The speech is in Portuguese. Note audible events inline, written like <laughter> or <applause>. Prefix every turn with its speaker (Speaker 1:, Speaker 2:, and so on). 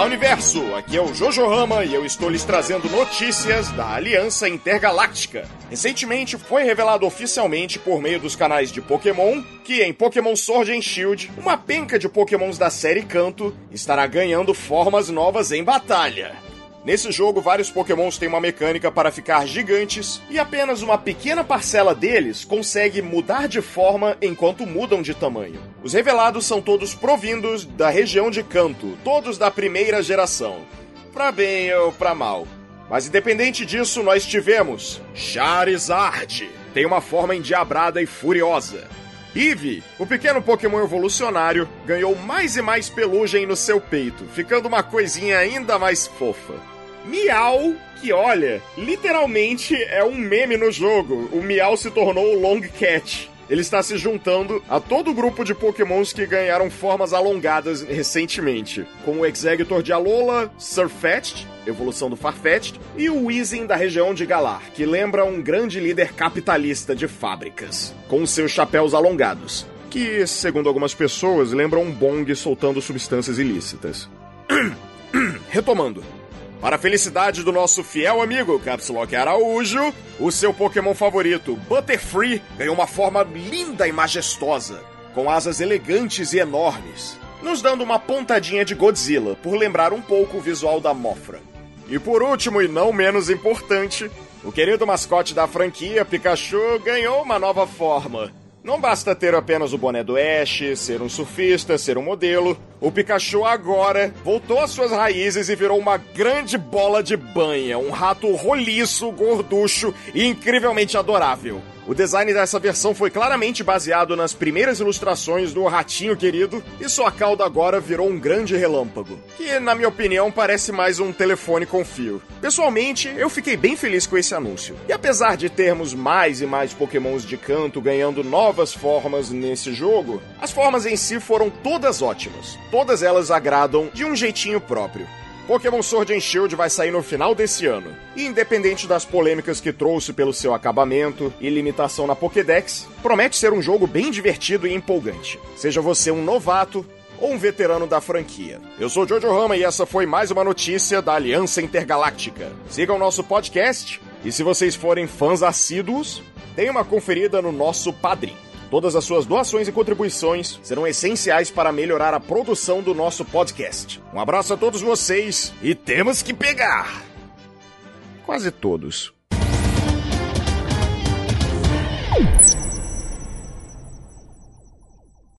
Speaker 1: Olá, Universo! Aqui é o Jojo Rama e eu estou lhes trazendo notícias da Aliança Intergaláctica. Recentemente foi revelado oficialmente por meio dos canais de Pokémon que em Pokémon Sword and Shield, uma penca de Pokémons da série Canto estará ganhando formas novas em batalha. Nesse jogo, vários pokémons têm uma mecânica para ficar gigantes e apenas uma pequena parcela deles consegue mudar de forma enquanto mudam de tamanho. Os revelados são todos provindos da região de Canto, todos da primeira geração. Pra bem ou pra mal. Mas independente disso, nós tivemos Charizard. Tem uma forma endiabrada e furiosa. Eevee, o pequeno Pokémon evolucionário, ganhou mais e mais pelugem no seu peito, ficando uma coisinha ainda mais fofa. Miau, que olha, literalmente é um meme no jogo. O Miau se tornou o Long Cat. Ele está se juntando a todo o grupo de pokémons que ganharam formas alongadas recentemente, como o Exeggutor de Alola, Surfetched, evolução do Farfetch'd, e o Weezing da região de Galar, que lembra um grande líder capitalista de fábricas, com seus chapéus alongados, que, segundo algumas pessoas, lembram um bong soltando substâncias ilícitas. <clears throat> Retomando. Para a felicidade do nosso fiel amigo Capslock Araújo, o seu Pokémon favorito, Butterfree, ganhou uma forma linda e majestosa, com asas elegantes e enormes, nos dando uma pontadinha de Godzilla, por lembrar um pouco o visual da Mofra. E por último, e não menos importante, o querido mascote da franquia, Pikachu, ganhou uma nova forma. Não basta ter apenas o boné do Ash, ser um surfista, ser um modelo. O Pikachu agora voltou às suas raízes e virou uma grande bola de banha, um rato roliço, gorducho e incrivelmente adorável. O design dessa versão foi claramente baseado nas primeiras ilustrações do Ratinho Querido, e sua cauda agora virou um grande relâmpago, que, na minha opinião, parece mais um telefone com fio. Pessoalmente, eu fiquei bem feliz com esse anúncio. E apesar de termos mais e mais pokémons de canto ganhando novas formas nesse jogo, as formas em si foram todas ótimas. Todas elas agradam de um jeitinho próprio. Pokémon Sword and Shield vai sair no final desse ano. E independente das polêmicas que trouxe pelo seu acabamento e limitação na Pokédex, promete ser um jogo bem divertido e empolgante. Seja você um novato ou um veterano da franquia. Eu sou Jojo Rama e essa foi mais uma notícia da Aliança Intergaláctica. O nosso podcast e se vocês forem fãs assíduos, deem uma conferida no nosso Padrim. Todas as suas doações e contribuições serão essenciais para melhorar a produção do nosso podcast. Um abraço a todos vocês e temos que pegar! Quase todos.